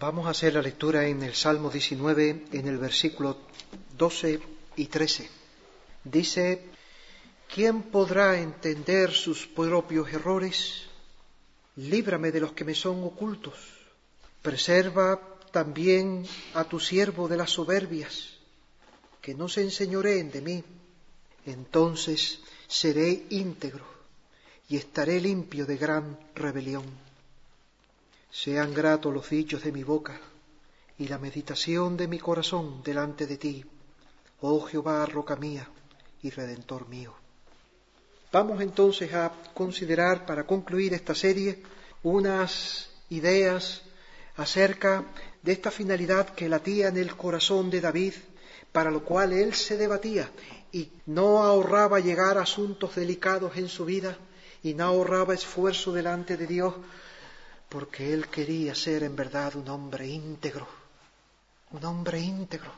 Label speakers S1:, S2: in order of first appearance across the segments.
S1: Vamos a hacer la lectura en el Salmo 19, en el versículo 12 y 13. Dice, ¿quién podrá entender sus propios errores? Líbrame de los que me son ocultos. Preserva también a tu siervo de las soberbias, que no se enseñoreen de mí. Entonces seré íntegro y estaré limpio de gran rebelión. Sean gratos los dichos de mi boca y la meditación de mi corazón delante de ti, oh Jehová, roca mía y redentor mío. Vamos entonces a considerar, para concluir esta serie, unas ideas acerca de esta finalidad que latía en el corazón de David, para lo cual él se debatía y no ahorraba llegar a asuntos delicados en su vida y no ahorraba esfuerzo delante de Dios porque él quería ser en verdad un hombre íntegro, un hombre íntegro.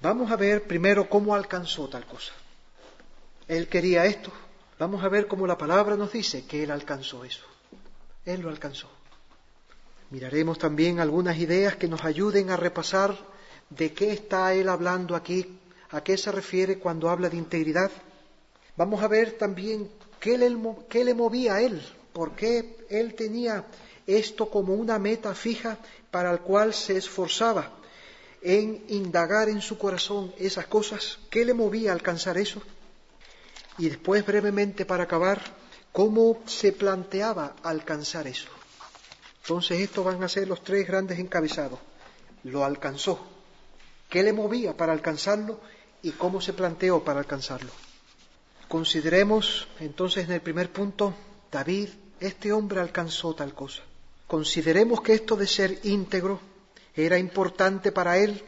S1: Vamos a ver primero cómo alcanzó tal cosa. Él quería esto. Vamos a ver cómo la palabra nos dice que él alcanzó eso. Él lo alcanzó. Miraremos también algunas ideas que nos ayuden a repasar de qué está él hablando aquí, a qué se refiere cuando habla de integridad. Vamos a ver también qué le, qué le movía a él, por qué él tenía esto como una meta fija para el cual se esforzaba en indagar en su corazón esas cosas, ¿qué le movía a alcanzar eso? Y después brevemente para acabar, ¿cómo se planteaba alcanzar eso? Entonces estos van a ser los tres grandes encabezados. Lo alcanzó. ¿Qué le movía para alcanzarlo y cómo se planteó para alcanzarlo? Consideremos entonces en el primer punto, David, este hombre alcanzó tal cosa. Consideremos que esto de ser íntegro era importante para él,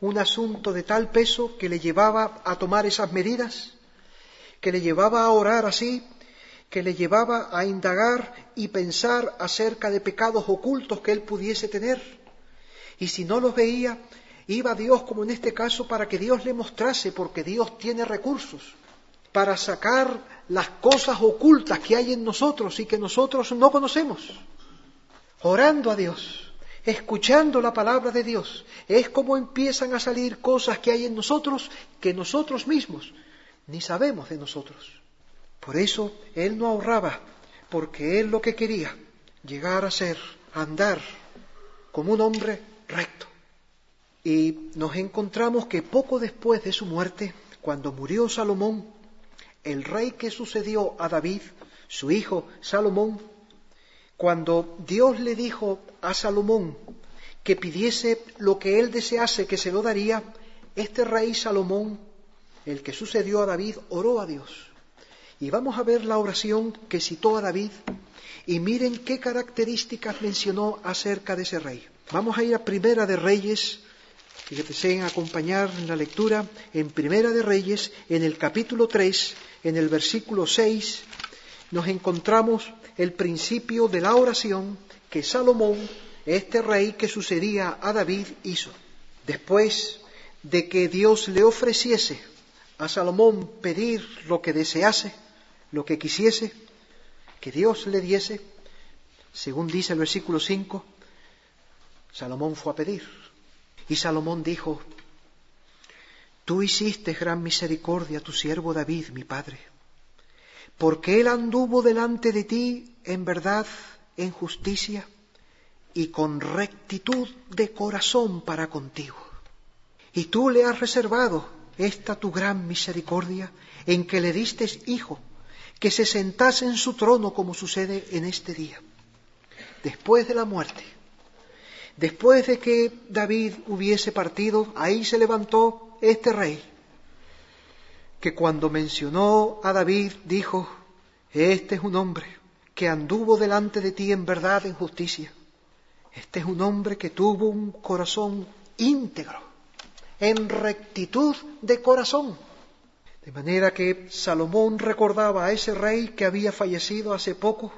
S1: un asunto de tal peso que le llevaba a tomar esas medidas, que le llevaba a orar así, que le llevaba a indagar y pensar acerca de pecados ocultos que él pudiese tener. Y si no los veía, iba a Dios, como en este caso, para que Dios le mostrase, porque Dios tiene recursos para sacar las cosas ocultas que hay en nosotros y que nosotros no conocemos orando a Dios, escuchando la palabra de Dios, es como empiezan a salir cosas que hay en nosotros que nosotros mismos ni sabemos de nosotros. Por eso Él no ahorraba, porque Él lo que quería, llegar a ser, andar como un hombre recto. Y nos encontramos que poco después de su muerte, cuando murió Salomón, el rey que sucedió a David, su hijo Salomón, cuando Dios le dijo a Salomón que pidiese lo que él desease que se lo daría, este rey Salomón, el que sucedió a David, oró a Dios. Y vamos a ver la oración que citó a David y miren qué características mencionó acerca de ese rey. Vamos a ir a Primera de Reyes, que deseen acompañar la lectura, en Primera de Reyes, en el capítulo 3, en el versículo 6, nos encontramos el principio de la oración que Salomón, este rey que sucedía a David, hizo. Después de que Dios le ofreciese a Salomón pedir lo que desease, lo que quisiese, que Dios le diese, según dice el versículo 5, Salomón fue a pedir. Y Salomón dijo, Tú hiciste gran misericordia a tu siervo David, mi padre porque él anduvo delante de ti en verdad, en justicia y con rectitud de corazón para contigo. Y tú le has reservado esta tu gran misericordia en que le diste hijo, que se sentase en su trono como sucede en este día. Después de la muerte, después de que David hubiese partido, ahí se levantó este rey que cuando mencionó a David dijo, este es un hombre que anduvo delante de ti en verdad, en justicia, Este es un hombre que tuvo un corazón íntegro, en rectitud de corazón. De manera que Salomón recordaba a ese rey que había fallecido hace poco,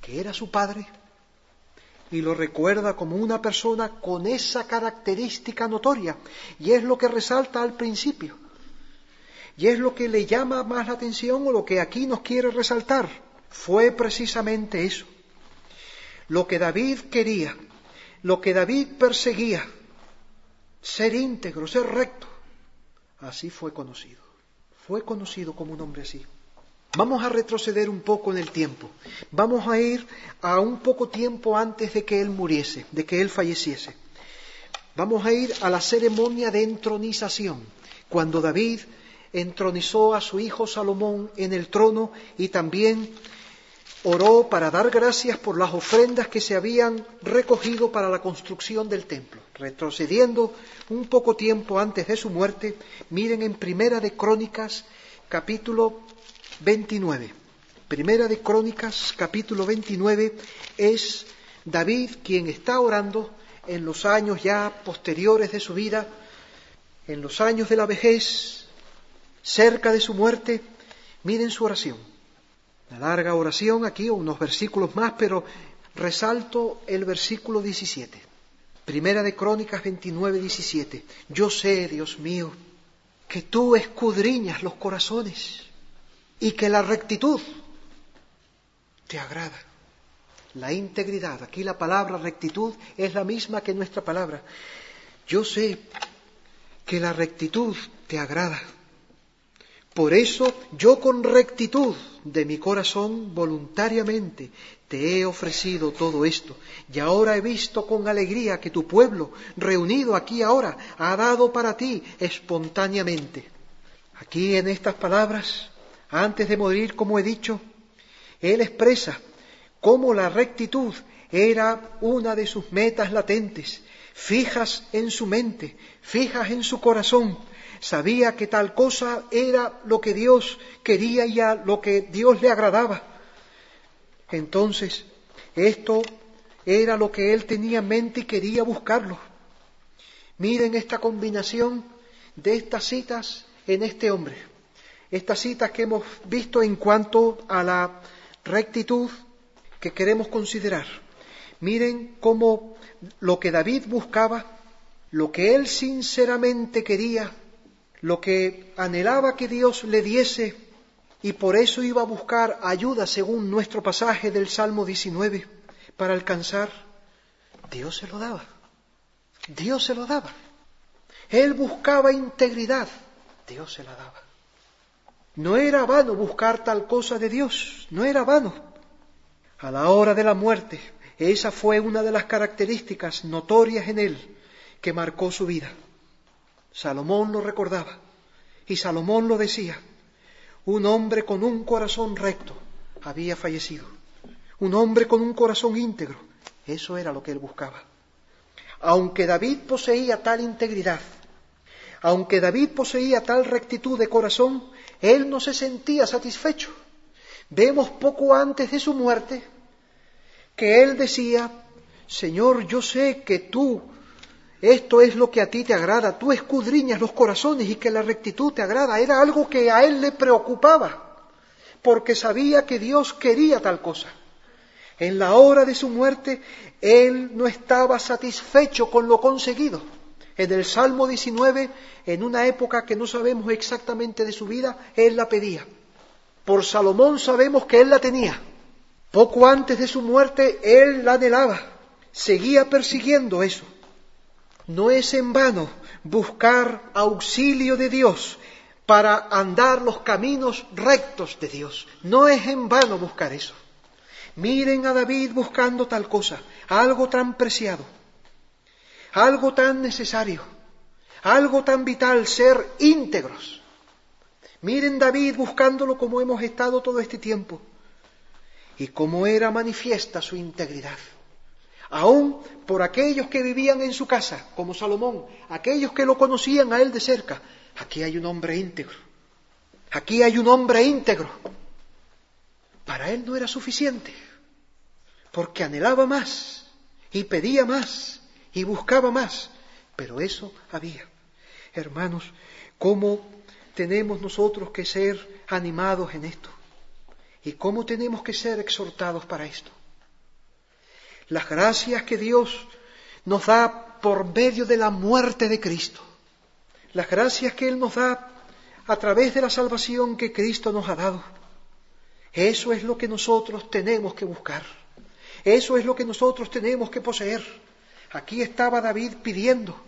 S1: que era su padre, y lo recuerda como una persona con esa característica notoria, y es lo que resalta al principio, y es lo que le llama más la atención o lo que aquí nos quiere resaltar, fue precisamente eso. Lo que David quería, lo que David perseguía, ser íntegro, ser recto, así fue conocido, fue conocido como un hombre así. Vamos a retroceder un poco en el tiempo. Vamos a ir a un poco tiempo antes de que él muriese, de que él falleciese. Vamos a ir a la ceremonia de entronización, cuando David entronizó a su hijo Salomón en el trono y también oró para dar gracias por las ofrendas que se habían recogido para la construcción del templo. Retrocediendo un poco tiempo antes de su muerte, miren en Primera de Crónicas, capítulo 29. Primera de Crónicas, capítulo 29, es David quien está orando en los años ya posteriores de su vida, en los años de la vejez, cerca de su muerte. Miren su oración. Una larga oración aquí, unos versículos más, pero resalto el versículo 17. Primera de Crónicas 29, 17. Yo sé, Dios mío, que tú escudriñas los corazones y que la rectitud te agrada. La integridad, aquí la palabra rectitud es la misma que nuestra palabra. Yo sé que la rectitud te agrada. Por eso yo con rectitud de mi corazón voluntariamente te he ofrecido todo esto. Y ahora he visto con alegría que tu pueblo, reunido aquí ahora, ha dado para ti espontáneamente. Aquí en estas palabras antes de morir, como he dicho, él expresa cómo la rectitud era una de sus metas latentes, fijas en su mente, fijas en su corazón. Sabía que tal cosa era lo que Dios quería y a lo que Dios le agradaba. Entonces, esto era lo que él tenía en mente y quería buscarlo. Miren esta combinación de estas citas en este hombre estas citas que hemos visto en cuanto a la rectitud que queremos considerar. Miren cómo lo que David buscaba, lo que él sinceramente quería, lo que anhelaba que Dios le diese y por eso iba a buscar ayuda según nuestro pasaje del Salmo 19 para alcanzar, Dios se lo daba. Dios se lo daba. Él buscaba integridad, Dios se la daba. No era vano buscar tal cosa de Dios, no era vano. A la hora de la muerte, esa fue una de las características notorias en él que marcó su vida. Salomón lo recordaba y Salomón lo decía. Un hombre con un corazón recto había fallecido. Un hombre con un corazón íntegro. Eso era lo que él buscaba. Aunque David poseía tal integridad, aunque David poseía tal rectitud de corazón, él no se sentía satisfecho. Vemos poco antes de su muerte que él decía, Señor, yo sé que tú, esto es lo que a ti te agrada, tú escudriñas los corazones y que la rectitud te agrada. Era algo que a él le preocupaba, porque sabía que Dios quería tal cosa. En la hora de su muerte, él no estaba satisfecho con lo conseguido en el Salmo 19, en una época que no sabemos exactamente de su vida, él la pedía. Por Salomón sabemos que él la tenía. Poco antes de su muerte, él la anhelaba. Seguía persiguiendo eso. No es en vano buscar auxilio de Dios para andar los caminos rectos de Dios. No es en vano buscar eso. Miren a David buscando tal cosa, algo tan preciado algo tan necesario, algo tan vital, ser íntegros. Miren David buscándolo como hemos estado todo este tiempo y cómo era manifiesta su integridad. Aún por aquellos que vivían en su casa, como Salomón, aquellos que lo conocían a él de cerca, aquí hay un hombre íntegro. Aquí hay un hombre íntegro. Para él no era suficiente, porque anhelaba más y pedía más y buscaba más, pero eso había. Hermanos, ¿cómo tenemos nosotros que ser animados en esto? ¿Y cómo tenemos que ser exhortados para esto? Las gracias que Dios nos da por medio de la muerte de Cristo, las gracias que Él nos da a través de la salvación que Cristo nos ha dado, eso es lo que nosotros tenemos que buscar. Eso es lo que nosotros tenemos que poseer. Aquí estaba David pidiendo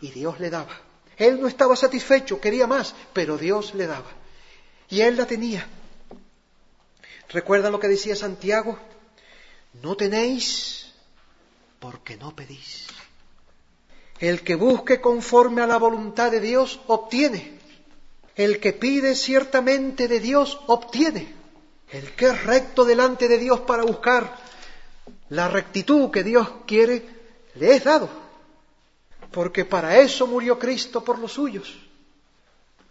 S1: y Dios le daba. Él no estaba satisfecho, quería más, pero Dios le daba. Y él la tenía. ¿Recuerda lo que decía Santiago? No tenéis porque no pedís. El que busque conforme a la voluntad de Dios obtiene. El que pide ciertamente de Dios obtiene. El que es recto delante de Dios para buscar la rectitud que Dios quiere, le es dado. Porque para eso murió Cristo por los suyos.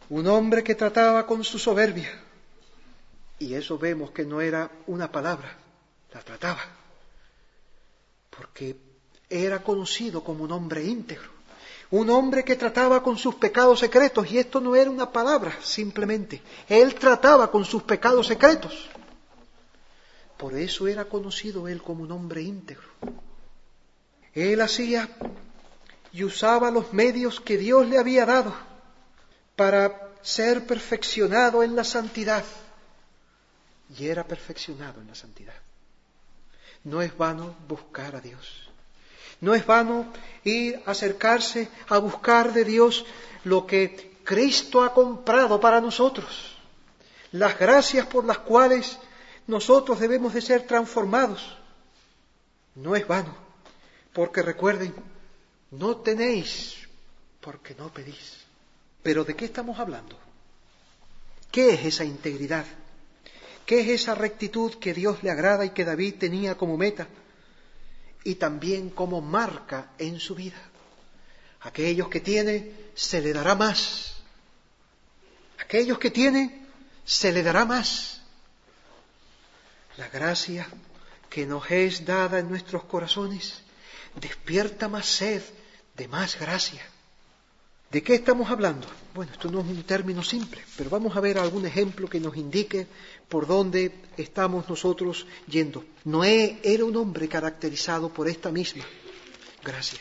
S1: Un hombre que trataba con su soberbia. Y eso vemos que no era una palabra, la trataba. Porque era conocido como un hombre íntegro. Un hombre que trataba con sus pecados secretos, y esto no era una palabra simplemente, él trataba con sus pecados secretos. Por eso era conocido él como un hombre íntegro. Él hacía y usaba los medios que Dios le había dado para ser perfeccionado en la santidad. Y era perfeccionado en la santidad. No es vano buscar a Dios. No es vano ir a acercarse a buscar de Dios lo que Cristo ha comprado para nosotros, las gracias por las cuales nosotros debemos de ser transformados. No es vano, porque recuerden, no tenéis porque no pedís. Pero ¿de qué estamos hablando? ¿Qué es esa integridad? ¿Qué es esa rectitud que Dios le agrada y que David tenía como meta? y también como marca en su vida. Aquellos que tiene, se le dará más. Aquellos que tiene, se le dará más. La gracia que nos es dada en nuestros corazones despierta más sed de más gracia. ¿De qué estamos hablando? Bueno, esto no es un término simple, pero vamos a ver algún ejemplo que nos indique por dónde estamos nosotros yendo. Noé era un hombre caracterizado por esta misma gracia.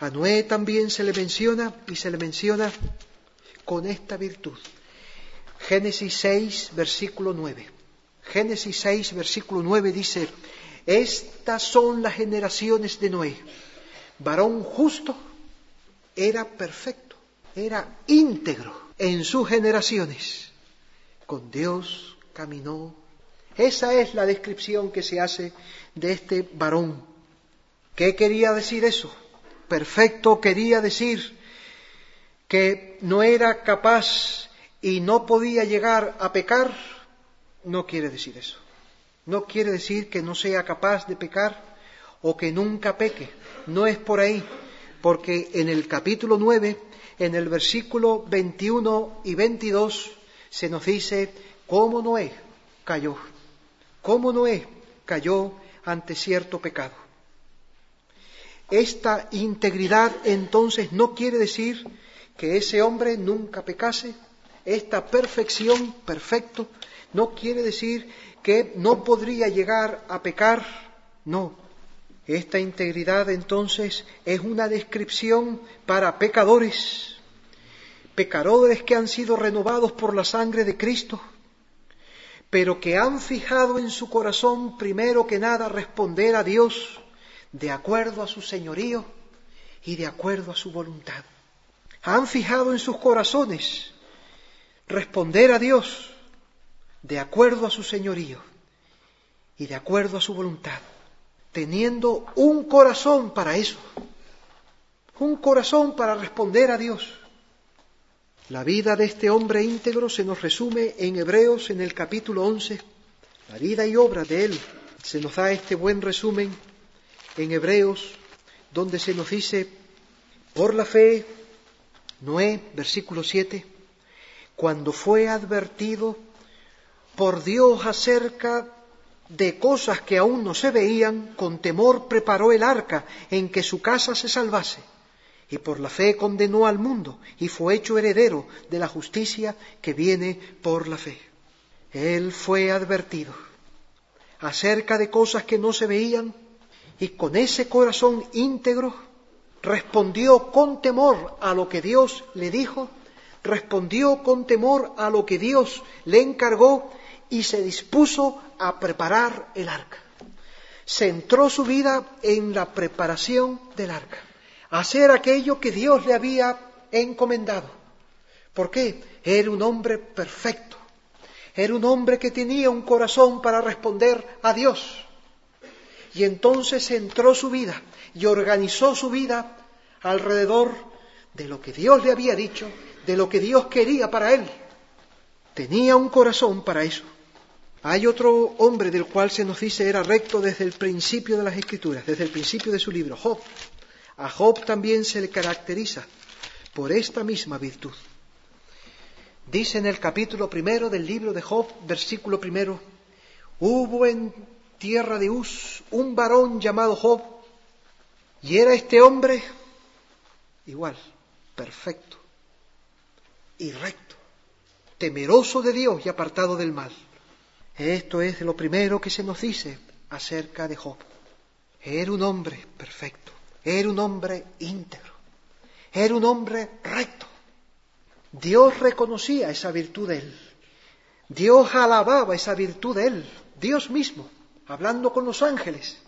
S1: A Noé también se le menciona y se le menciona con esta virtud. Génesis 6, versículo 9. Génesis 6, versículo 9 dice, estas son las generaciones de Noé, varón justo era perfecto, era íntegro en sus generaciones. Con Dios caminó. Esa es la descripción que se hace de este varón. ¿Qué quería decir eso? Perfecto quería decir que no era capaz y no podía llegar a pecar. No quiere decir eso. No quiere decir que no sea capaz de pecar o que nunca peque. No es por ahí porque en el capítulo 9, en el versículo 21 y 22, se nos dice cómo Noé cayó, cómo Noé cayó ante cierto pecado. Esta integridad entonces no quiere decir que ese hombre nunca pecase, esta perfección, perfecto, no quiere decir que no podría llegar a pecar, no, esta integridad entonces es una descripción para pecadores, pecadores que han sido renovados por la sangre de Cristo, pero que han fijado en su corazón primero que nada responder a Dios de acuerdo a su señorío y de acuerdo a su voluntad. Han fijado en sus corazones responder a Dios de acuerdo a su señorío y de acuerdo a su voluntad teniendo un corazón para eso, un corazón para responder a Dios. La vida de este hombre íntegro se nos resume en Hebreos en el capítulo 11, la vida y obra de él. Se nos da este buen resumen en Hebreos, donde se nos dice, por la fe, Noé, versículo 7, cuando fue advertido por Dios acerca de cosas que aún no se veían, con temor preparó el arca en que su casa se salvase. Y por la fe condenó al mundo y fue hecho heredero de la justicia que viene por la fe. Él fue advertido acerca de cosas que no se veían y con ese corazón íntegro respondió con temor a lo que Dios le dijo, respondió con temor a lo que Dios le encargó y se dispuso a preparar el arca. Centró su vida en la preparación del arca, hacer aquello que Dios le había encomendado. ¿Por qué? Era un hombre perfecto, era un hombre que tenía un corazón para responder a Dios. Y entonces centró su vida y organizó su vida alrededor de lo que Dios le había dicho, de lo que Dios quería para él. Tenía un corazón para eso. Hay otro hombre del cual se nos dice era recto desde el principio de las Escrituras, desde el principio de su libro, Job. A Job también se le caracteriza por esta misma virtud. Dice en el capítulo primero del libro de Job, versículo primero, hubo en tierra de Uz un varón llamado Job, y era este hombre igual, perfecto y recto, temeroso de Dios y apartado del mal. Esto es lo primero que se nos dice acerca de Job. Era un hombre perfecto, era un hombre íntegro, era un hombre recto. Dios reconocía esa virtud de él. Dios alababa esa virtud de él. Dios mismo, hablando con los ángeles,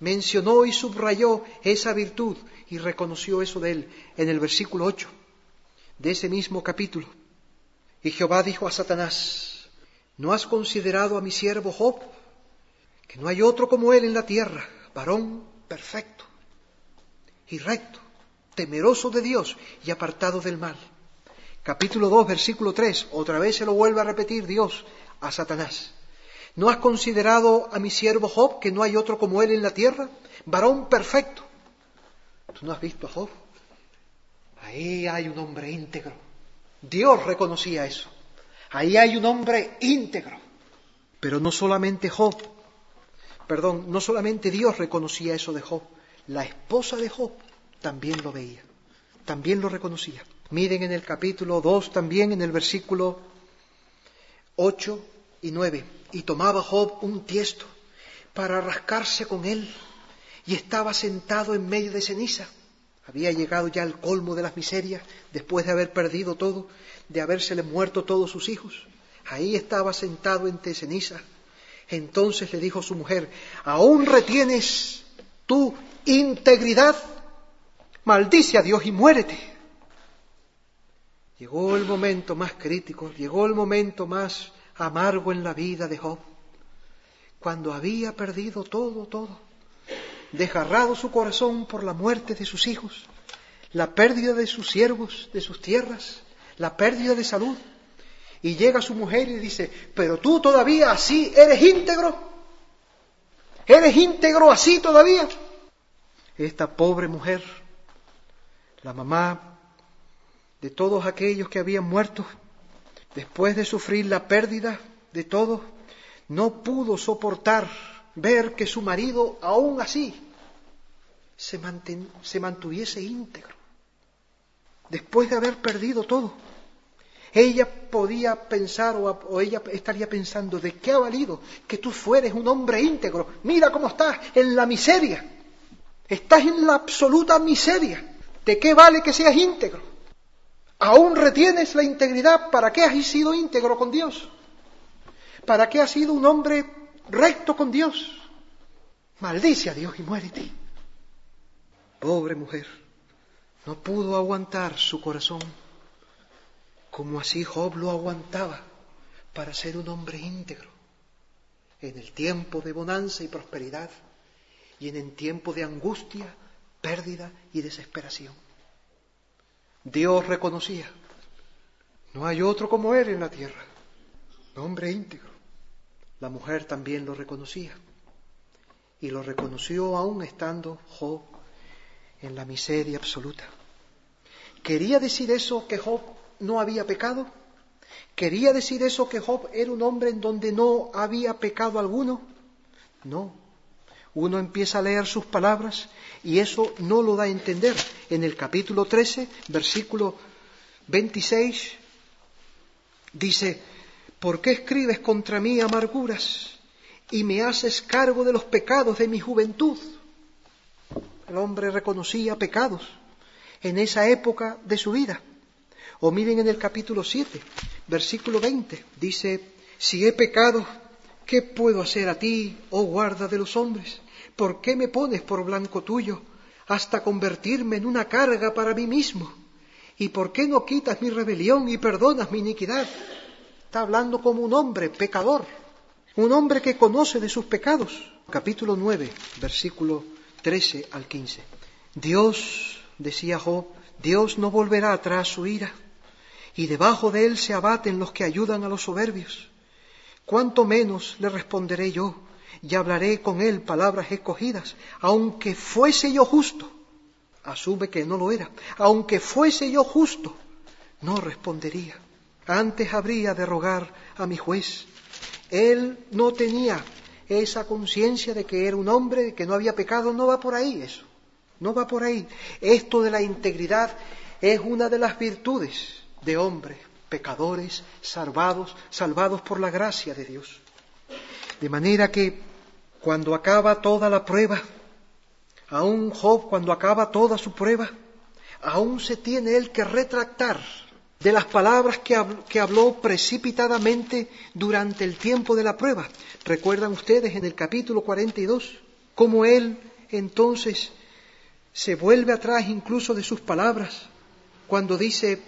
S1: mencionó y subrayó esa virtud y reconoció eso de él en el versículo 8 de ese mismo capítulo. Y Jehová dijo a Satanás, ¿no has considerado a mi siervo Job? Que no hay otro como él en la tierra, varón perfecto y recto, temeroso de Dios y apartado del mal. Capítulo 2, versículo 3, otra vez se lo vuelve a repetir Dios a Satanás. ¿No has considerado a mi siervo Job que no hay otro como él en la tierra? Varón perfecto ¿Tú no has visto a Job? Ahí hay un hombre íntegro. Dios reconocía eso. Ahí hay un hombre íntegro. Pero no solamente Job, perdón, no solamente Dios reconocía eso de Job, la esposa de Job también lo veía, también lo reconocía. Miren en el capítulo 2 también, en el versículo 8 y 9. Y tomaba Job un tiesto para rascarse con él y estaba sentado en medio de ceniza. Había llegado ya al colmo de las miserias después de haber perdido todo, de habérsele muerto todos sus hijos. Ahí estaba sentado entre ceniza. Entonces le dijo su mujer, ¿aún retienes tu integridad? Maldice a Dios y muérete. Llegó el momento más crítico, llegó el momento más amargo en la vida de Job, cuando había perdido todo, todo desgarrado su corazón por la muerte de sus hijos, la pérdida de sus siervos, de sus tierras, la pérdida de salud. Y llega su mujer y dice, pero tú todavía así eres íntegro. ¿Eres íntegro así todavía? Esta pobre mujer, la mamá de todos aquellos que habían muerto, después de sufrir la pérdida de todos, no pudo soportar ver que su marido aún así se, se mantuviese íntegro, después de haber perdido todo. Ella podía pensar o, ella estaría pensando, ¿de qué ha valido que tú fueres un hombre íntegro? Mira cómo estás en la miseria. Estás en la absoluta miseria. ¿De qué vale que seas íntegro? ¿Aún retienes la integridad? ¿Para qué has sido íntegro con Dios? ¿Para qué has sido un hombre recto con Dios. Maldice a Dios y muérete. Pobre mujer, no pudo aguantar su corazón como así Job lo aguantaba para ser un hombre íntegro en el tiempo de bonanza y prosperidad y en el tiempo de angustia, pérdida y desesperación. Dios reconocía, no hay otro como Él en la tierra, hombre íntegro. La mujer también lo reconocía y lo reconoció aún estando Job en la miseria absoluta. ¿Quería decir eso que Job no había pecado? ¿Quería decir eso que Job era un hombre en donde no había pecado alguno? No. Uno empieza a leer sus palabras y eso no lo da a entender. En el capítulo 13, versículo 26, dice, ¿por qué escribes contra mí amarguras y me haces cargo de los pecados de mi juventud? El hombre reconocía pecados en esa época de su vida. O miren en el capítulo 7, versículo 20, dice, si he pecado, ¿qué puedo hacer a ti, oh guarda de los hombres? ¿Por qué me pones por blanco tuyo hasta convertirme en una carga para mí mismo? ¿Y por qué no quitas mi rebelión y perdonas mi iniquidad? Está hablando como un hombre pecador, un hombre que conoce de sus pecados. Capítulo 9, versículo 13 al 15. Dios, decía Job, Dios no volverá atrás su ira y debajo de él se abaten los que ayudan a los soberbios. ¿Cuánto menos le responderé yo y hablaré con él palabras escogidas, aunque fuese yo justo? Asume que no lo era. Aunque fuese yo justo, no respondería. Antes habría de rogar a mi juez. Él no tenía esa conciencia de que era un hombre, que no había pecado. No va por ahí eso. No va por ahí. Esto de la integridad es una de las virtudes de hombres, pecadores, salvados, salvados por la gracia de Dios. De manera que cuando acaba toda la prueba, aún Job cuando acaba toda su prueba, aún se tiene él que retractar de las palabras que habló, que habló, precipitadamente durante el tiempo de la prueba. ¿Recuerdan ustedes en el capítulo 42 cómo él entonces se vuelve atrás incluso de sus palabras cuando dice,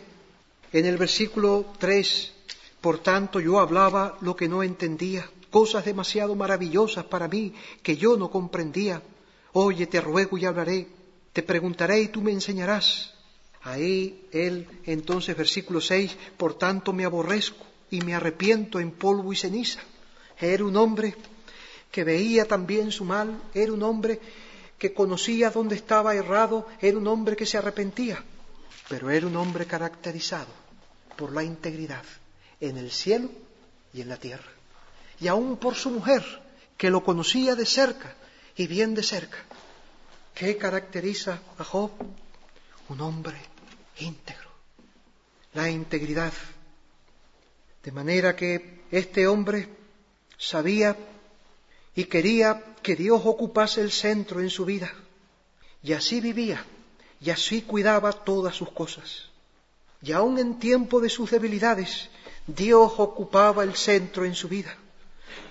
S1: en el versículo 3, por tanto yo hablaba lo que no entendía, cosas demasiado maravillosas para mí que yo no comprendía. Oye, te ruego y hablaré, te preguntaré y tú me enseñarás. Ahí él, entonces, versículo 6, por tanto me aborrezco y me arrepiento en polvo y ceniza. Era un hombre que veía también su mal, era un hombre que conocía dónde estaba errado, era un hombre que se arrepentía, pero era un hombre caracterizado por la integridad en el cielo y en la tierra. Y aún por su mujer, que lo conocía de cerca y bien de cerca. ¿Qué caracteriza a Job? Un hombre íntegro. La integridad. De manera que este hombre sabía y quería que Dios ocupase el centro en su vida. Y así vivía y así cuidaba todas sus cosas. Y aun en tiempo de sus debilidades, Dios ocupaba el centro en su vida.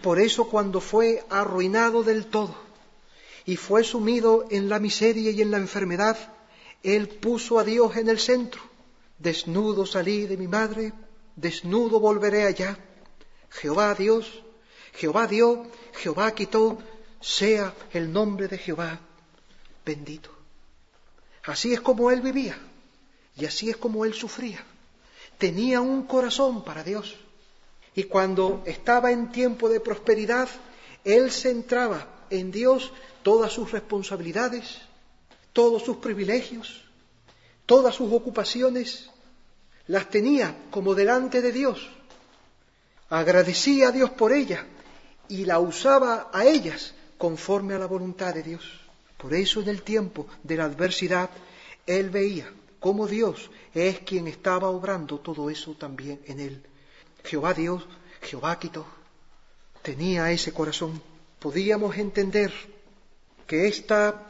S1: Por eso cuando fue arruinado del todo y fue sumido en la miseria y en la enfermedad, Él puso a Dios en el centro. Desnudo salí de mi madre, desnudo volveré allá. Jehová Dios, Jehová dio, Jehová quitó, sea el nombre de Jehová bendito. Así es como Él vivía. Y así es como él sufría. Tenía un corazón para Dios. Y cuando estaba en tiempo de prosperidad, él centraba en Dios todas sus responsabilidades, todos sus privilegios, todas sus ocupaciones, las tenía como delante de Dios. Agradecía a Dios por ellas y la usaba a ellas conforme a la voluntad de Dios. Por eso en el tiempo de la adversidad, él veía cómo Dios es quien estaba obrando todo eso también en él. Jehová Dios, Jehová quitó, tenía ese corazón. Podíamos entender que esta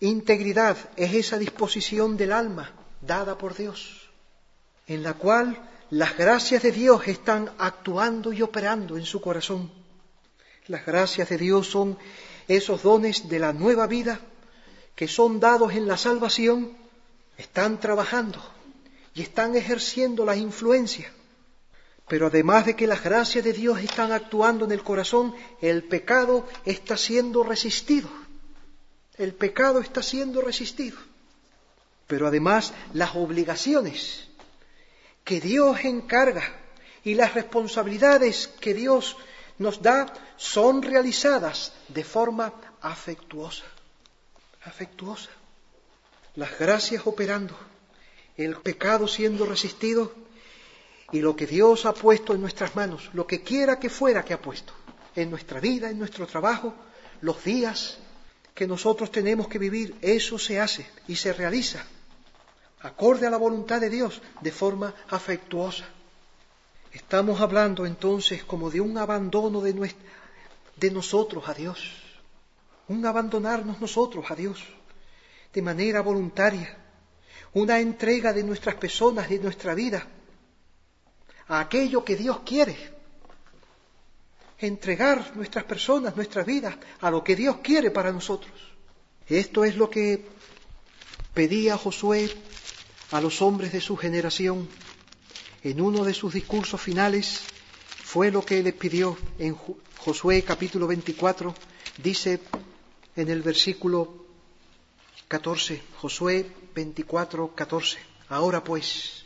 S1: integridad es esa disposición del alma dada por Dios, en la cual las gracias de Dios están actuando y operando en su corazón. Las gracias de Dios son esos dones de la nueva vida que son dados en la salvación están trabajando y están ejerciendo la influencia. Pero además de que las gracias de Dios están actuando en el corazón, el pecado está siendo resistido. El pecado está siendo resistido. Pero además las obligaciones que Dios encarga y las responsabilidades que Dios nos da son realizadas de forma afectuosa. Afectuosa las gracias operando, el pecado siendo resistido y lo que Dios ha puesto en nuestras manos, lo que quiera que fuera que ha puesto, en nuestra vida, en nuestro trabajo, los días que nosotros tenemos que vivir, eso se hace y se realiza acorde a la voluntad de Dios de forma afectuosa. Estamos hablando entonces como de un abandono de, de nosotros a Dios, un abandonarnos nosotros a Dios de manera voluntaria, una entrega de nuestras personas, de nuestra vida, a aquello que Dios quiere. Entregar nuestras personas, nuestras vidas, a lo que Dios quiere para nosotros. Esto es lo que pedía Josué a los hombres de su generación. En uno de sus discursos finales fue lo que les pidió en Josué capítulo 24, dice en el versículo 14, Josué 24, 14. Ahora pues,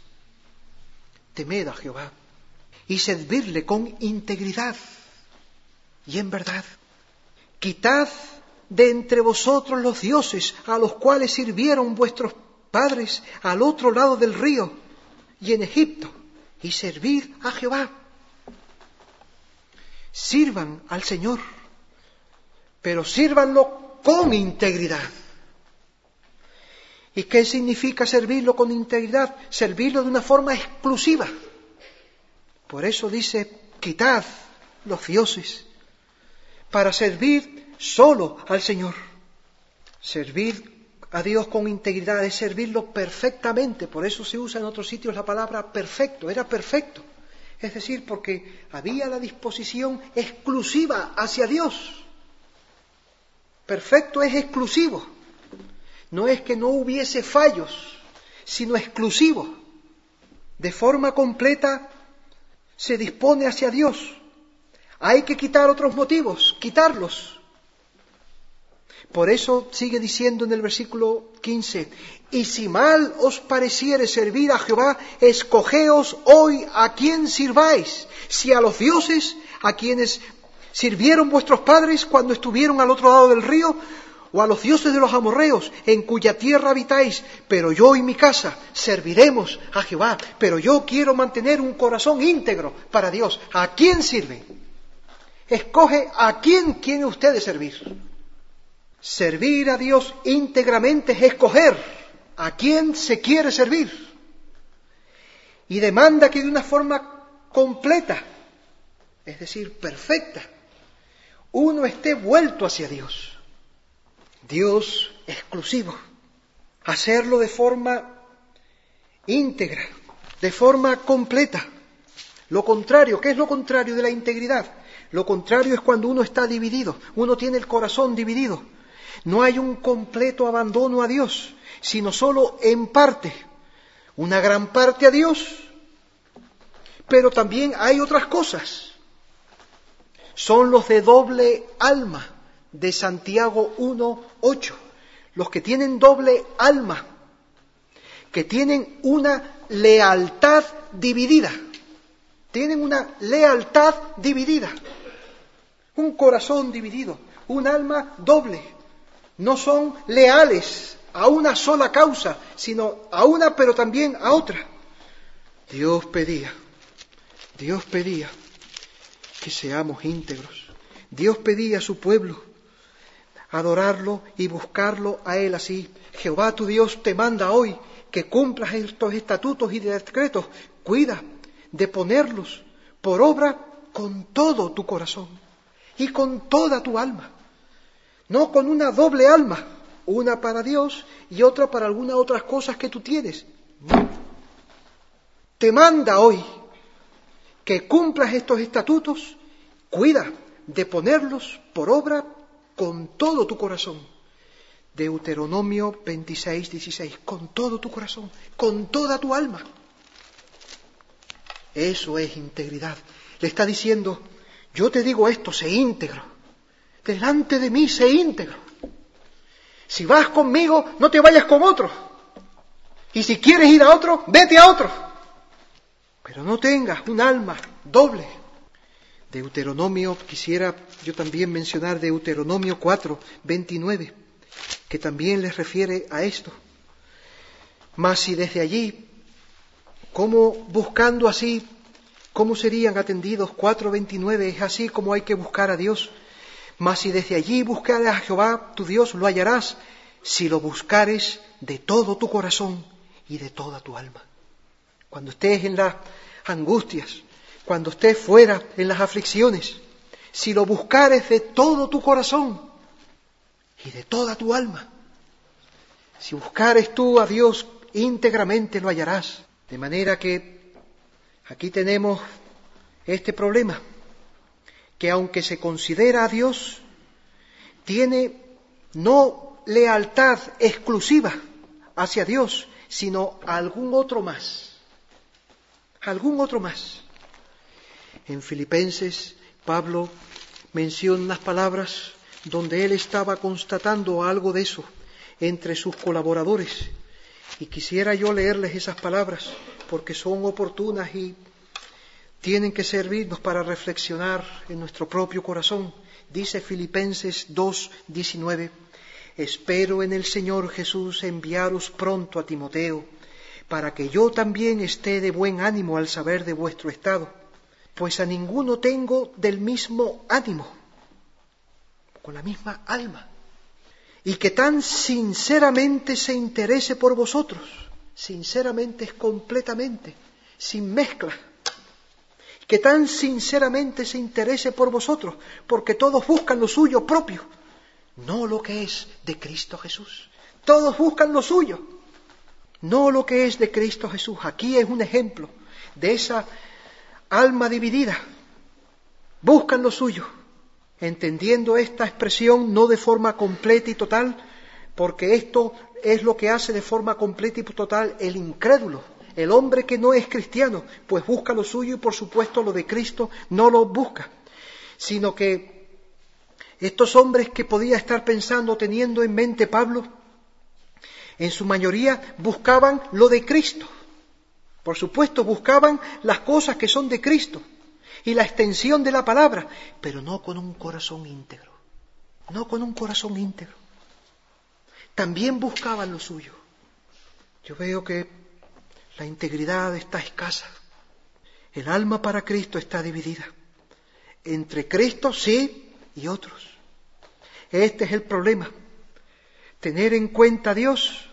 S1: temed a Jehová y servirle con integridad y en verdad. Quitad de entre vosotros los dioses a los cuales sirvieron vuestros padres al otro lado del río y en Egipto y servid a Jehová. Sirvan al Señor, pero sírvanlo con integridad. ¿Y qué significa servirlo con integridad? Servirlo de una forma exclusiva. Por eso dice, quitad los dioses para servir solo al Señor. Servir a Dios con integridad, es servirlo perfectamente. Por eso se usa en otros sitios la palabra perfecto, era perfecto. Es decir, porque había la disposición exclusiva hacia Dios. Perfecto es exclusivo. No es que no hubiese fallos, sino exclusivo. De forma completa se dispone hacia Dios. Hay que quitar otros motivos, quitarlos. Por eso sigue diciendo en el versículo 15, y si mal os pareciere servir a Jehová, escogeos hoy a quién sirváis, si a los dioses a quienes sirvieron vuestros padres cuando estuvieron al otro lado del río, o a los dioses de los amorreos, en cuya tierra habitáis, pero yo y mi casa serviremos a Jehová, pero yo quiero mantener un corazón íntegro para Dios. ¿A quién sirve? Escoge a quién quiere ustedes servir. Servir a Dios íntegramente es escoger a quién se quiere servir. Y demanda que de una forma completa, es decir, perfecta, uno esté vuelto hacia Dios. Dios exclusivo. Hacerlo de forma íntegra, de forma completa. Lo contrario, ¿qué es lo contrario de la integridad? Lo contrario es cuando uno está dividido, uno tiene el corazón dividido. No hay un completo abandono a Dios, sino solo en parte. Una gran parte a Dios, pero también hay otras cosas. Son los de doble alma de Santiago 1.8. Los que tienen doble alma, que tienen una lealtad dividida. Tienen una lealtad dividida. Un corazón dividido, un alma doble no son leales a una sola causa, sino a una pero también a otra. Dios pedía, Dios pedía que seamos íntegros. Dios pedía a su pueblo adorarlo y buscarlo a Él así. Jehová tu Dios te manda hoy que cumplas estos estatutos y decretos. Cuida de ponerlos por obra con todo tu corazón y con toda tu alma no con una doble alma, una para Dios y otra para algunas otras cosas que tú tienes. Te manda hoy que cumplas estos estatutos, cuida de ponerlos por obra con todo tu corazón. Deuteronomio 26, 16, con todo tu corazón, con toda tu alma. Eso es integridad. Le está diciendo, yo te digo esto, sé íntegro delante de mí sé íntegro. Si vas conmigo, no te vayas con otro. Y si quieres ir a otro, vete a otro. Pero no tengas un alma doble. Deuteronomio, quisiera yo también mencionar Deuteronomio 4, 29, que también les refiere a esto. Mas si desde allí, como buscando así, cómo serían atendidos 4.29, es así como hay que buscar a Dios Mas si desde allí buscares a Jehová tu Dios, lo hallarás si lo buscares de todo tu corazón y de toda tu alma. Cuando estés en las angustias, cuando estés fuera en las aflicciones, si lo buscares de todo tu corazón y de toda tu alma, si buscares tú a Dios íntegramente lo hallarás. De manera que aquí tenemos este problema, que aunque se considera a Dios, tiene no lealtad exclusiva hacia Dios, sino algún otro más. Algún otro más. En Filipenses, Pablo menciona unas palabras donde él estaba constatando algo de eso entre sus colaboradores. Y quisiera yo leerles esas palabras porque son oportunas y tienen que servirnos para reflexionar en nuestro propio corazón. Dice Filipenses 2, 19, espero en el Señor Jesús enviaros pronto a Timoteo, para que yo también esté de buen ánimo al saber de vuestro estado, pues a ninguno tengo del mismo ánimo, con la misma alma y que tan sinceramente se interese por vosotros. Sinceramente es completamente, sin mezcla. Que tan sinceramente se interese por vosotros, porque todos buscan lo suyo propio, no lo que es de Cristo Jesús. Todos buscan lo suyo, no lo que es de Cristo Jesús. Aquí es un ejemplo de esa alma dividida. Buscan lo suyo, entendiendo esta expresión no de forma completa y total, porque esto es lo que hace de forma completa y total el incrédulo, el hombre que no es cristiano, pues busca lo suyo y por supuesto lo de Cristo no lo busca, sino que estos hombres que podía estar pensando, teniendo en mente Pablo, en su mayoría buscaban lo de Cristo. Por supuesto, buscaban las cosas que son de Cristo y la extensión de la palabra, pero no con un corazón íntegro, no con un corazón íntegro. También buscaban lo suyo. Yo veo que la integridad está escasa. El alma para Cristo está dividida. Entre Cristo sí y otros. Este es el problema. Tener en cuenta a Dios,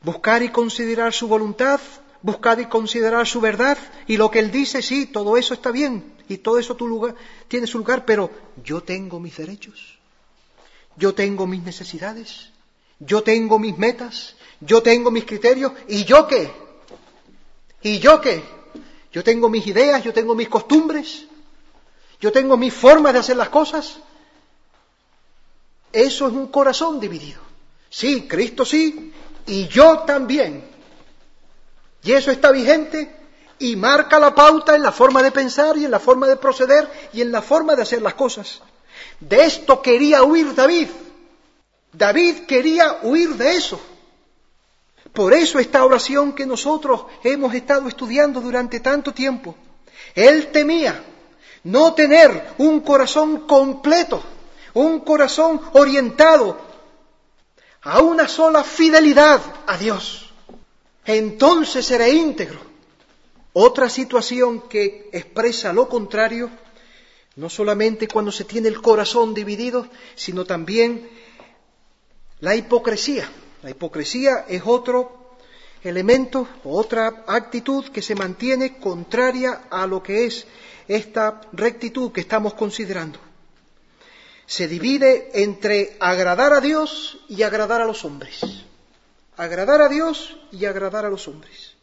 S1: buscar y considerar su voluntad, buscar y considerar su verdad y lo que Él dice, sí, todo eso está bien y todo eso tu lugar, tiene su lugar, pero yo tengo mis derechos, yo tengo mis necesidades, yo tengo mis metas, yo tengo mis criterios, ¿y yo qué? ¿Y yo qué? Yo tengo mis ideas, yo tengo mis costumbres, yo tengo mis formas de hacer las cosas. Eso es un corazón dividido. Sí, Cristo sí, y yo también. Y eso está vigente y marca la pauta en la forma de pensar y en la forma de proceder y en la forma de hacer las cosas. De esto quería huir David. David quería huir de eso. Por eso esta oración que nosotros hemos estado estudiando durante tanto tiempo. Él temía no tener un corazón completo, un corazón orientado a una sola fidelidad a Dios. Entonces seré íntegro otra situación que expresa lo contrario, no solamente cuando se tiene el corazón dividido, sino también la hipocresía. La hipocresía es otro elemento, otra actitud que se mantiene contraria a lo que es esta rectitud que estamos considerando. Se divide entre agradar a Dios y agradar a los hombres. Agradar a Dios y agradar a los hombres.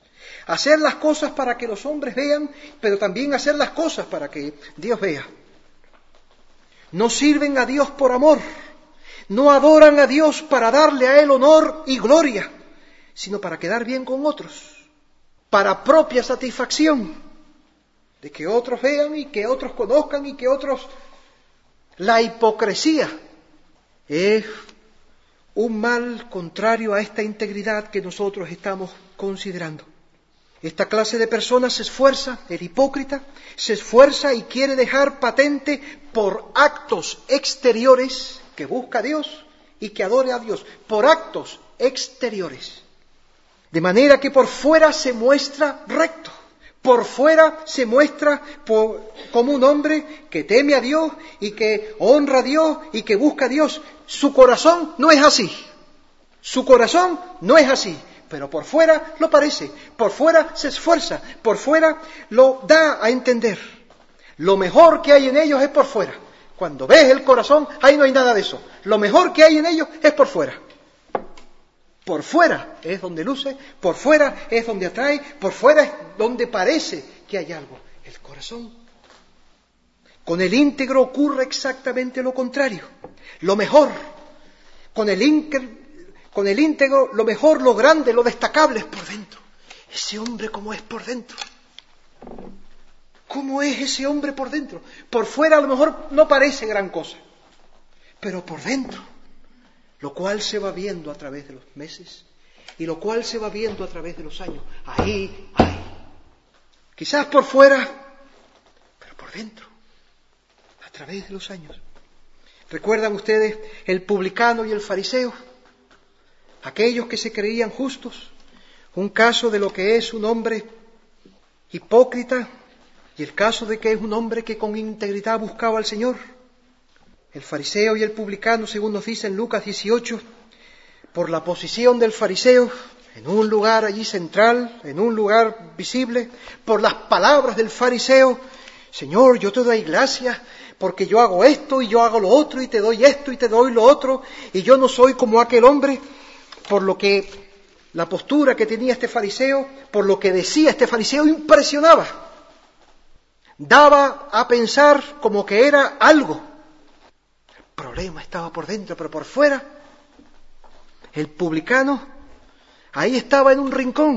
S1: Hacer las cosas para que los hombres vean, pero también hacer las cosas para que Dios vea. No sirven a Dios por amor, no adoran a Dios para darle a Él honor y gloria, sino para quedar bien con otros, para propia satisfacción, de que otros vean y que otros conozcan y que otros... La hipocresía es un mal contrario a esta integridad que nosotros estamos considerando. Esta clase de personas se esfuerza, el hipócrita, se esfuerza y quiere dejar patente por actos exteriores que busca a Dios y que adore a Dios, por actos exteriores. De manera que por fuera se muestra recto, Por fuera se muestra como un hombre que teme a Dios y que honra a Dios y que busca a Dios. Su corazón no es así. Su corazón no es así. Pero por fuera lo parece. Por fuera se esfuerza. Por fuera lo da a entender. Lo mejor que hay en ellos es por fuera. Cuando ves el corazón, ahí no hay nada de eso. Lo mejor que hay en ellos es por fuera. Por fuera es donde luce, por fuera es donde atrae, por fuera es donde parece que hay algo. El corazón. Con el íntegro ocurre exactamente lo contrario. Lo mejor. Con el, íntegro, lo mejor, lo grande, lo destacable es por dentro. Ese hombre como es por dentro. ¿Cómo es ese hombre por dentro? Por fuera a lo mejor no parece gran cosa, pero por dentro lo cual se va viendo a través de los meses y lo cual se va viendo a través de los años. Ahí, ahí. Quizás por fuera, pero por dentro, a través de los años. ¿Recuerdan ustedes el publicano y el fariseo? Aquellos que se creían justos. Un caso de lo que es un hombre hipócrita y el caso de que es un hombre que con integridad buscaba al Señor. El fariseo y el publicano, según nos dice en Lucas 18, por la posición del fariseo, en un lugar allí central, en un lugar visible, por las palabras del fariseo, Señor, yo te doy gracias porque yo hago esto y yo hago lo otro y te doy esto y te doy lo otro y yo no soy como aquel hombre, por lo que la postura que tenía este fariseo, por lo que decía este fariseo, impresionaba. Daba a pensar como que era algo problema estaba por dentro, pero por fuera, el publicano ahí estaba en un rincón.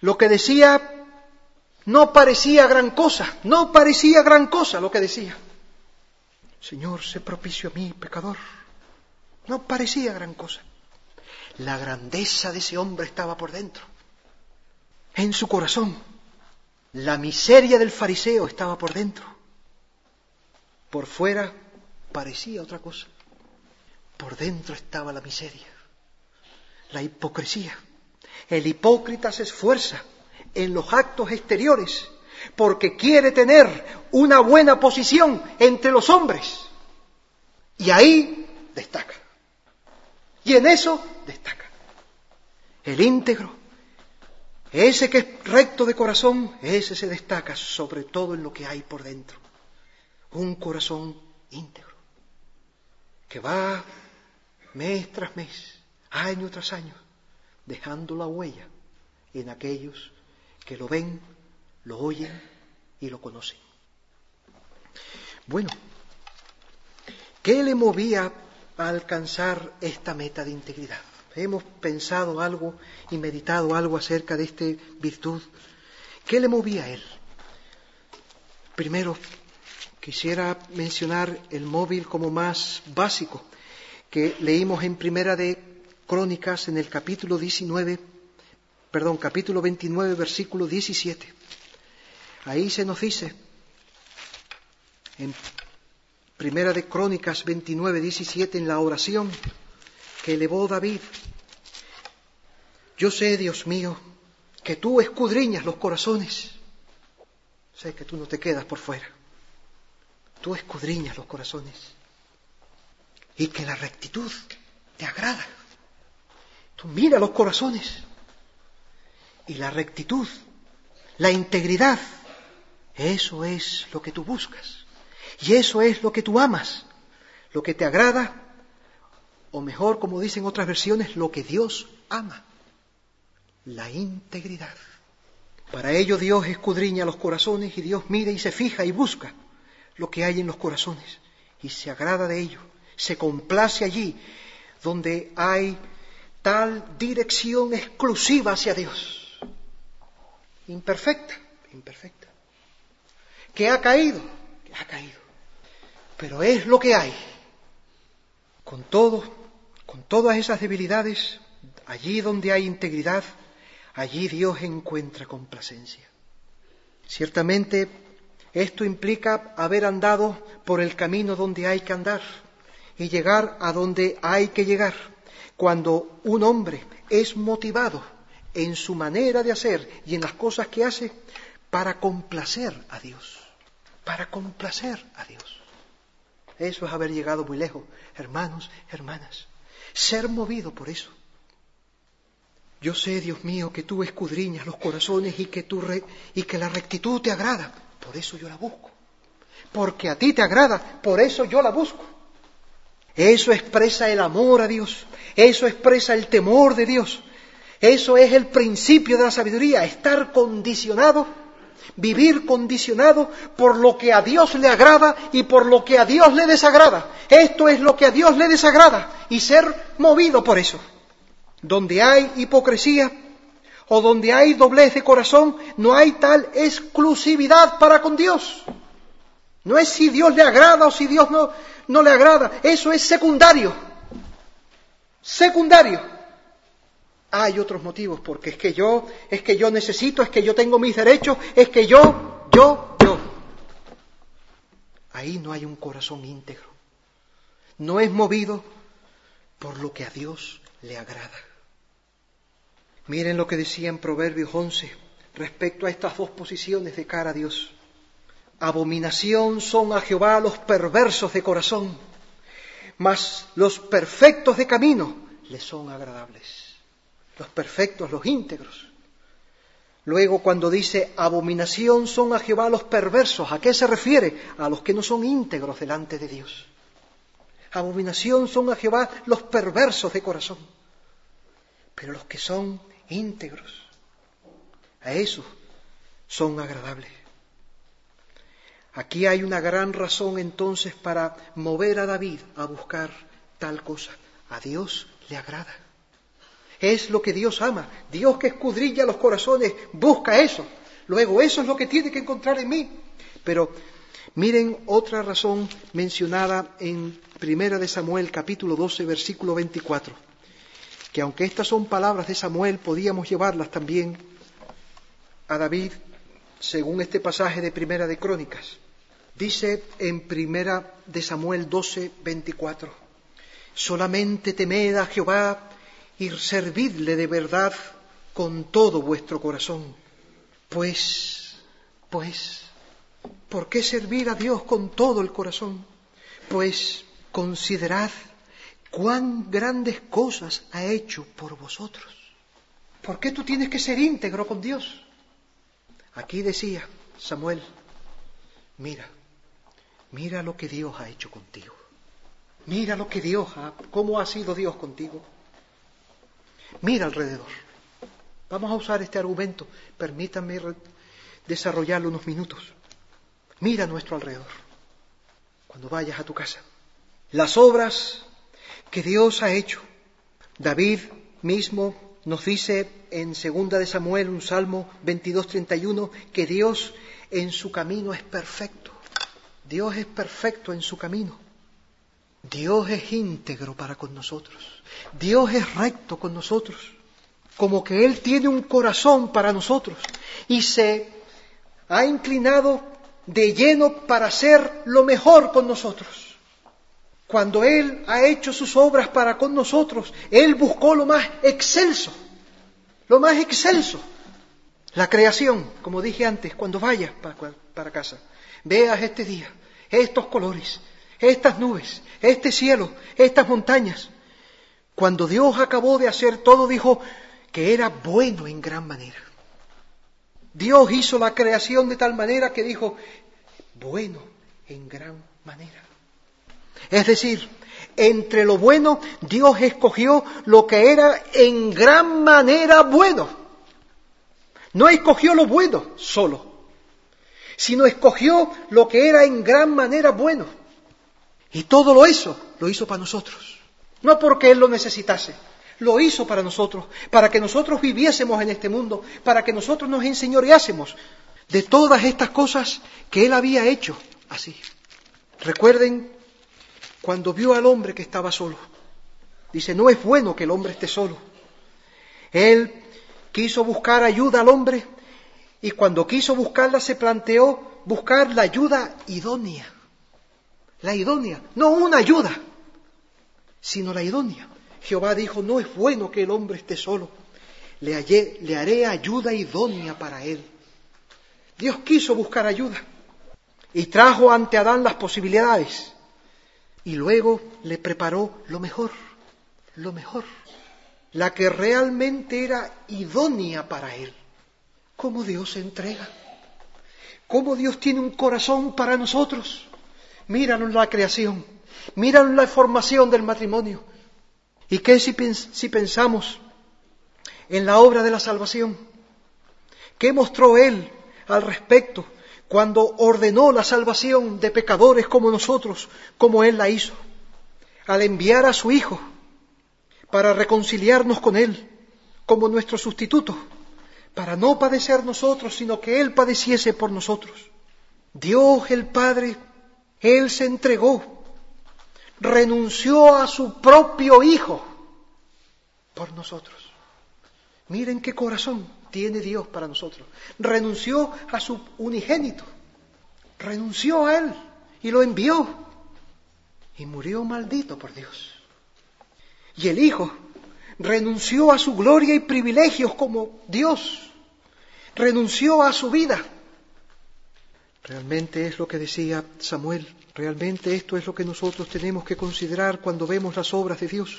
S1: Lo que decía no parecía gran cosa, no parecía gran cosa lo que decía. Señor, sé propicio a mí, pecador. No parecía gran cosa. La grandeza de ese hombre estaba por dentro, en su corazón. La miseria del fariseo estaba por dentro. Por fuera parecía otra cosa. Por dentro estaba la miseria, la hipocresía. El hipócrita se esfuerza en los actos exteriores porque quiere tener una buena posición entre los hombres. Y ahí destaca. Y en eso destaca. El íntegro, ese que es recto de corazón, ese se destaca sobre todo en lo que hay por dentro un corazón íntegro, que va mes tras mes, año tras año, dejando la huella en aquellos que lo ven, lo oyen y lo conocen. Bueno, ¿qué le movía a alcanzar esta meta de integridad? Hemos pensado algo y meditado algo acerca de esta virtud. ¿Qué le movía a él? Primero, Quisiera mencionar el móvil como más básico que leímos en Primera de Crónicas en el capítulo 19, perdón, capítulo 29, versículo 17. Ahí se nos dice, en Primera de Crónicas 29, 17, en la oración que elevó David, yo sé, Dios mío, que tú escudriñas los corazones. Sé que tú no te quedas por fuera. Tú escudriñas los corazones y que la rectitud te agrada. Tú mira los corazones y la rectitud, la integridad, eso es lo que tú buscas y eso es lo que tú amas, lo que te agrada o mejor, como dicen otras versiones, lo que Dios ama, la integridad. Para ello Dios escudriña los corazones y Dios mira y se fija y busca lo que hay en los corazones y se agrada de ello, se complace allí donde hay tal dirección exclusiva hacia Dios. Imperfecta, imperfecta. Que ha caído, que ha caído. Pero es lo que hay. Con todo, con todas esas debilidades, allí donde hay integridad, allí Dios encuentra complacencia. Ciertamente esto implica haber andado por el camino donde hay que andar y llegar a donde hay que llegar. Cuando un hombre es motivado en su manera de hacer y en las cosas que hace para complacer a Dios, para complacer a Dios. Eso es haber llegado muy lejos, hermanos, hermanas. Ser movido por eso. Yo sé, Dios mío, que tú escudriñas los corazones y que, y que la rectitud te agrada. Por eso yo la busco. Porque a ti te agrada, por eso yo la busco. Eso expresa el amor a Dios. Eso expresa el temor de Dios. Eso es el principio de la sabiduría, estar condicionado, vivir condicionado por lo que a Dios le agrada y por lo que a Dios le desagrada. Esto es lo que a Dios le desagrada y ser movido por eso. Donde hay hipocresía o donde hay doblez de corazón, no hay tal exclusividad para con Dios. No es si Dios le agrada o si Dios no, no le agrada. Eso es secundario. Secundario. Hay otros motivos, porque es que yo, es que yo necesito, es que yo tengo mis derechos, es que yo, yo, yo. Ahí no hay un corazón íntegro. No es movido por lo que a Dios le agrada. Miren lo que decía en Proverbios 11 respecto a estas dos posiciones de cara a Dios. Abominación son a Jehová los perversos de corazón, mas los perfectos de camino le son agradables. Los perfectos, los íntegros. Luego cuando dice abominación son a Jehová los perversos, ¿a qué se refiere? A los que no son íntegros delante de Dios. Abominación son a Jehová los perversos de corazón. Pero los que son íntegros, a esos son agradables. Aquí hay una gran razón entonces para mover a David a buscar tal cosa. A Dios le agrada. Es lo que Dios ama. Dios que escudrilla los corazones busca eso. Luego eso es lo que tiene que encontrar en mí. Pero miren otra razón mencionada en Primera de Samuel capítulo 12 versículo 24. Que aunque estas son palabras de Samuel, podíamos llevarlas también a David según este pasaje de Primera de Crónicas. Dice en Primera de Samuel 12, 24, solamente temed a Jehová y servidle de verdad con todo vuestro corazón. Pues, pues, ¿por qué servir a Dios con todo el corazón? Pues considerad cuán grandes cosas ha hecho por vosotros. ¿Por qué tú tienes que ser íntegro con Dios? Aquí decía Samuel, mira, mira lo que Dios ha hecho contigo. Mira lo que Dios ha, cómo ha sido Dios contigo. Mira alrededor. Vamos a usar este argumento. Permítanme desarrollarlo unos minutos. Mira a nuestro alrededor. Cuando vayas a tu casa. Las obras que Dios ha hecho. David mismo nos dice en segunda de Samuel, un Salmo 22:31, que Dios en su camino es perfecto. Dios es perfecto en su camino. Dios es íntegro para con nosotros. Dios es recto con nosotros. Como que Él tiene un corazón para nosotros y se ha inclinado de lleno para hacer lo mejor con nosotros. Cuando Él ha hecho sus obras para con nosotros, Él buscó lo más excelso, lo más excelso. La creación, como dije antes, cuando vayas para, casa, veas este día, estos colores, estas nubes, este cielo, estas montañas. Cuando Dios acabó de hacer todo, dijo que era bueno en gran manera. Dios hizo la creación de tal manera que dijo, bueno en gran manera. Es decir, entre lo bueno, Dios escogió lo que era en gran manera bueno. No escogió lo bueno solo, sino escogió lo que era en gran manera bueno. Y todo lo hizo, lo hizo para nosotros. No porque Él lo necesitase, lo hizo para nosotros, para que nosotros viviésemos en este mundo, para que nosotros nos enseñoreásemos de todas estas cosas que Él había hecho así. Recuerden cuando vio al hombre que estaba solo. Dice, no es bueno que el hombre esté solo. Él quiso buscar ayuda al hombre y cuando quiso buscarla se planteó buscar la ayuda idónea. La idónea, no una ayuda, sino la idónea. Jehová dijo, no es bueno que el hombre esté solo. le, le haré ayuda idónea para él. Dios quiso buscar ayuda y trajo ante Adán las posibilidades y luego le preparó lo mejor, lo mejor, la que realmente era idónea para él. ¿Cómo Dios se entrega? ¿Cómo Dios tiene un corazón para nosotros? Míranos la creación, míranos la formación del matrimonio. ¿Y qué si, si pensamos en la obra de la salvación? ¿Qué mostró Él al respecto cuando ordenó la salvación de pecadores como nosotros, como Él la hizo, al enviar a su Hijo para reconciliarnos con Él como nuestro sustituto, para no padecer nosotros, sino que Él padeciese por nosotros. Dios el Padre, Él se entregó, renunció a su propio Hijo por nosotros. Miren qué corazón tiene Dios para nosotros. Renunció a su unigénito, renunció a Él y lo envió y murió maldito por Dios. Y el Hijo renunció a su gloria y privilegios como Dios, renunció a su vida. Realmente es lo que decía Samuel, realmente esto es lo que nosotros tenemos que considerar cuando vemos las obras de Dios.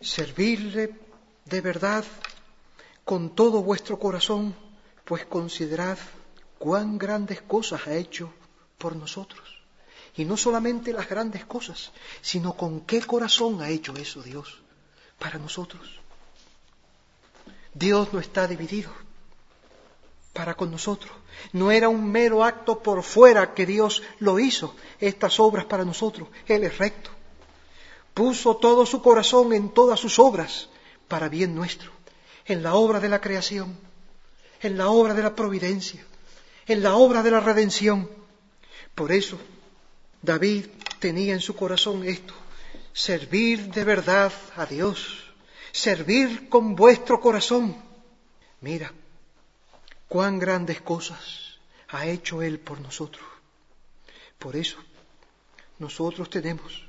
S1: Servirle de verdad con todo vuestro corazón, pues considerad cuán grandes cosas ha hecho por nosotros. Y no solamente las grandes cosas, sino con qué corazón ha hecho eso Dios para nosotros. Dios no está dividido para con nosotros. No era un mero acto por fuera que Dios lo hizo, estas obras para nosotros. Él es recto. Puso todo su corazón en todas sus obras para bien nuestro en la obra de la creación, en la obra de la providencia, en la obra de la redención. Por eso David tenía en su corazón esto, servir de verdad a Dios, servir con vuestro corazón. Mira, cuán grandes cosas ha hecho Él por nosotros. Por eso nosotros tenemos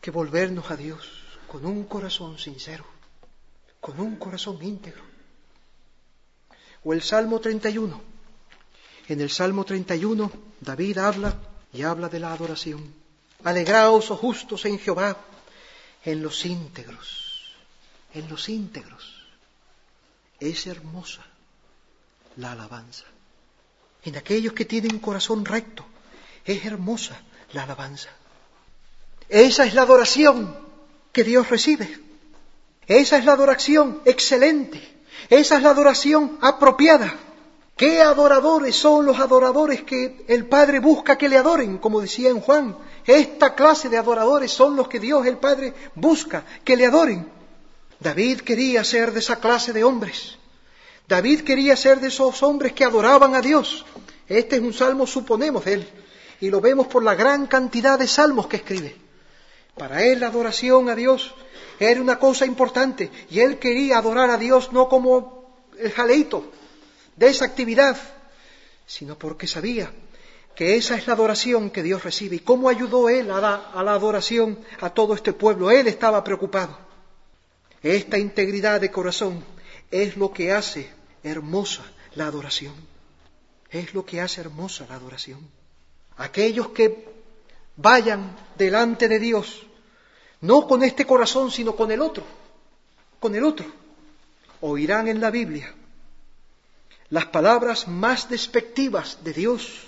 S1: que volvernos a Dios con un corazón sincero con un corazón íntegro. O el Salmo 31. En el Salmo 31 David habla y habla de la adoración. Alegraos, oh justos, en Jehová, en los íntegros, en los íntegros. Es hermosa la alabanza. En aquellos que tienen corazón recto, es hermosa la alabanza. Esa es la adoración que Dios recibe. Esa es la adoración excelente. Esa es la adoración apropiada. ¿Qué adoradores son los adoradores que el Padre busca que le adoren? Como decía en Juan, esta clase de adoradores son los que Dios el Padre busca que le adoren. David quería ser de esa clase de hombres. David quería ser de esos hombres que adoraban a Dios. Este es un salmo, suponemos, de él. Y lo vemos por la gran cantidad de salmos que escribe. Para él la adoración a Dios era una cosa importante y él quería adorar a Dios no como el jaleito de esa actividad, sino porque sabía que esa es la adoración que Dios recibe. ¿Y cómo ayudó él a la, a la adoración a todo este pueblo? Él estaba preocupado. Esta integridad de corazón es lo que hace hermosa la adoración. Es lo que hace hermosa la adoración. Aquellos que vayan delante de Dios no con este corazón, sino con el otro, con el otro. Oirán en la Biblia las palabras más despectivas de Dios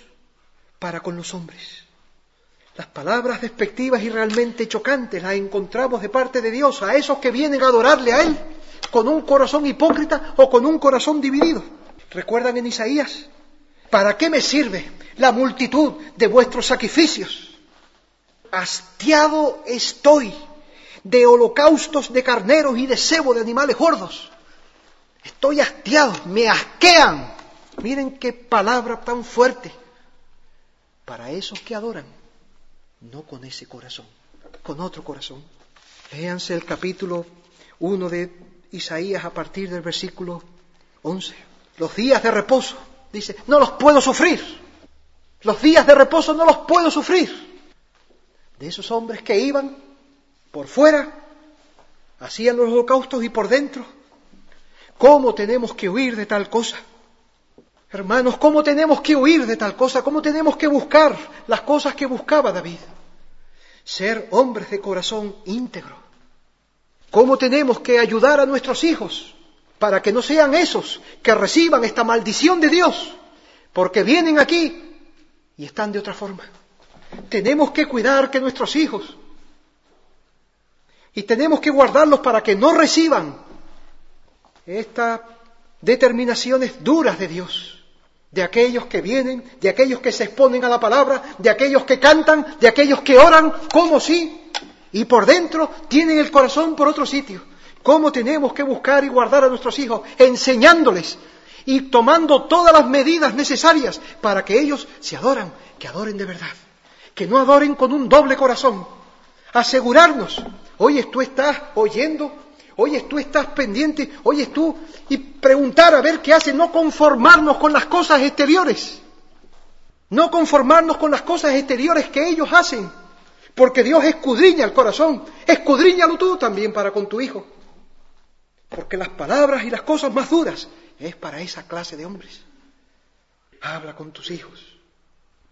S1: para con los hombres. Las palabras despectivas y realmente chocantes las encontramos de parte de Dios a esos que vienen a adorarle a Él con un corazón hipócrita o con un corazón dividido. ¿Recuerdan en Isaías? ¿Para qué me sirve la multitud de vuestros sacrificios? Hastiado estoy de holocaustos de carneros y de cebo de animales gordos. Estoy hastiado, me asquean. Miren qué palabra tan fuerte. Para esos que adoran, no con ese corazón, con otro corazón. Léanse el capítulo 1 de Isaías a partir del versículo 11. Los días de reposo, dice, no los puedo sufrir. Los días de reposo no los puedo sufrir de esos hombres que iban por fuera, hacían los holocaustos y por dentro ¿Cómo tenemos que huir de tal cosa? Hermanos, ¿cómo tenemos que huir de tal cosa? ¿Cómo tenemos que buscar las cosas que buscaba David? Ser hombres de corazón íntegro. ¿Cómo tenemos que ayudar a nuestros hijos para que no sean esos que reciban esta maldición de Dios? Porque vienen aquí y están de otra forma. Tenemos que cuidar que nuestros hijos y tenemos que guardarlos para que no reciban estas determinaciones duras de Dios, de aquellos que vienen, de aquellos que se exponen a la palabra, de aquellos que cantan, de aquellos que oran como si, y por dentro tienen el corazón por otro sitio. ¿Cómo tenemos que buscar y guardar a nuestros hijos? Enseñándoles y tomando todas las medidas necesarias para que ellos se adoran, que adoren de verdad, que no adoren con un doble corazón. Asegurarnos, oye, tú estás oyendo Oyes, tú estás pendiente, oyes tú, y preguntar a ver qué hace, no conformarnos con las cosas exteriores, no conformarnos con las cosas exteriores que ellos hacen, porque Dios escudriña el corazón, escudriñalo tú también para con tu hijo, porque las palabras y las cosas más duras es para esa clase de hombres. Habla con tus hijos,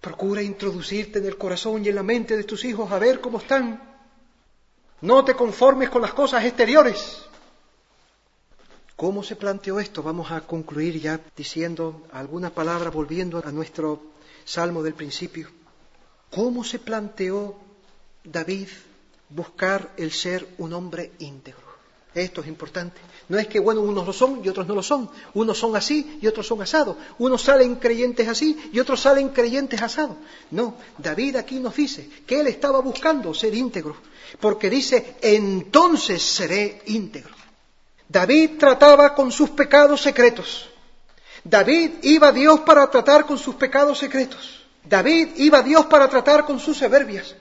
S1: procura introducirte en el corazón y en la mente de tus hijos a ver cómo están no te conformes con las cosas exteriores. ¿Cómo se planteó esto? Vamos a concluir ya diciendo alguna palabra volviendo a nuestro salmo del principio. ¿Cómo se planteó David buscar el ser un hombre íntegro? Esto es importante. No es que, bueno, unos lo son y otros no lo son. Unos son así y otros son asados. Unos salen creyentes así y otros salen creyentes asados. No, David aquí nos dice que él estaba buscando ser íntegro. Porque dice, entonces seré íntegro. David trataba con sus pecados secretos. David iba a Dios para tratar con sus pecados secretos. David iba a Dios para tratar con sus soberbias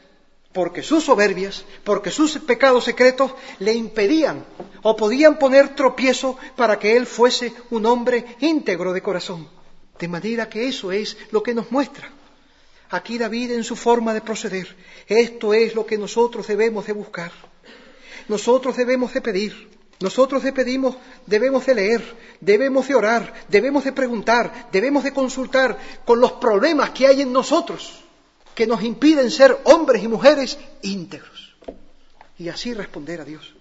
S1: porque sus soberbias, porque sus pecados secretos le impedían o podían poner tropiezo para que él fuese un hombre íntegro de corazón. De manera que eso es lo que nos muestra. Aquí David en su forma de proceder. Esto es lo que nosotros debemos de buscar. Nosotros debemos de pedir. Nosotros de pedimos, debemos de leer, debemos de orar, debemos de preguntar, debemos de consultar con los problemas que hay en nosotros que nos impiden ser hombres y mujeres íntegros. Y así responder a Dios.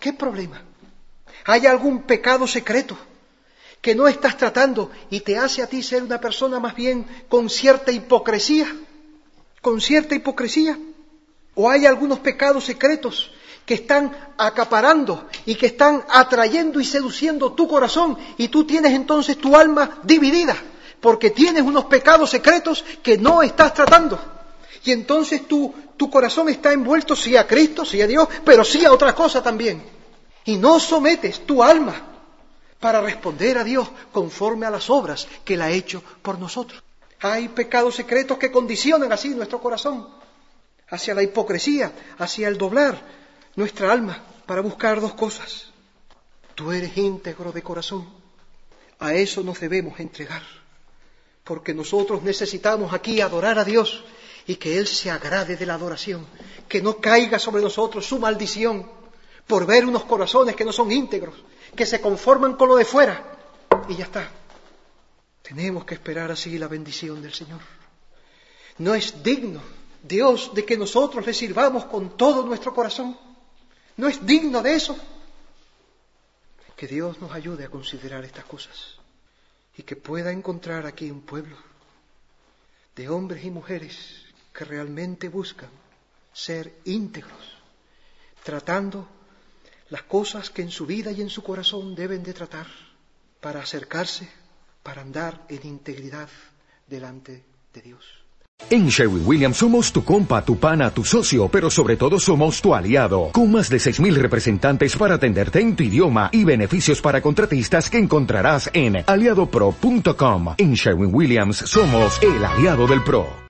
S1: ¿Qué problema? ¿Hay algún pecado secreto que no estás tratando y te hace a ti ser una persona más bien con cierta hipocresía? ¿Con cierta hipocresía? ¿O hay algunos pecados secretos que están acaparando y que están atrayendo y seduciendo tu corazón y tú tienes entonces tu alma dividida? porque tienes unos pecados secretos que no estás tratando. Y entonces tu, tu corazón está envuelto sí a Cristo, sí a Dios, pero sí a otra cosa también. Y no sometes tu alma para responder a Dios conforme a las obras que Él ha hecho por nosotros. Hay pecados secretos que condicionan así nuestro corazón, hacia la hipocresía, hacia el doblar nuestra alma para buscar dos cosas. Tú eres íntegro de corazón. A eso nos debemos entregar porque nosotros necesitamos aquí adorar a Dios y que Él se agrade de la adoración, que no caiga sobre nosotros su maldición por ver unos corazones que no son íntegros, que se conforman con lo de fuera y ya está. Tenemos que esperar así la bendición del Señor. No es digno Dios de que nosotros le sirvamos con todo nuestro corazón. No es digno de eso. Que Dios nos ayude a considerar estas cosas y que pueda encontrar aquí un pueblo de hombres y mujeres que realmente buscan ser íntegros, tratando las cosas que en su vida y en su corazón deben de tratar para acercarse, para andar en integridad delante de Dios.
S2: En Sherwin Williams somos tu compa, tu pana, tu socio, pero sobre todo somos tu aliado, con más de 6.000 representantes para atenderte en tu idioma y beneficios para contratistas que encontrarás en aliadopro.com. En Sherwin Williams somos el aliado del PRO.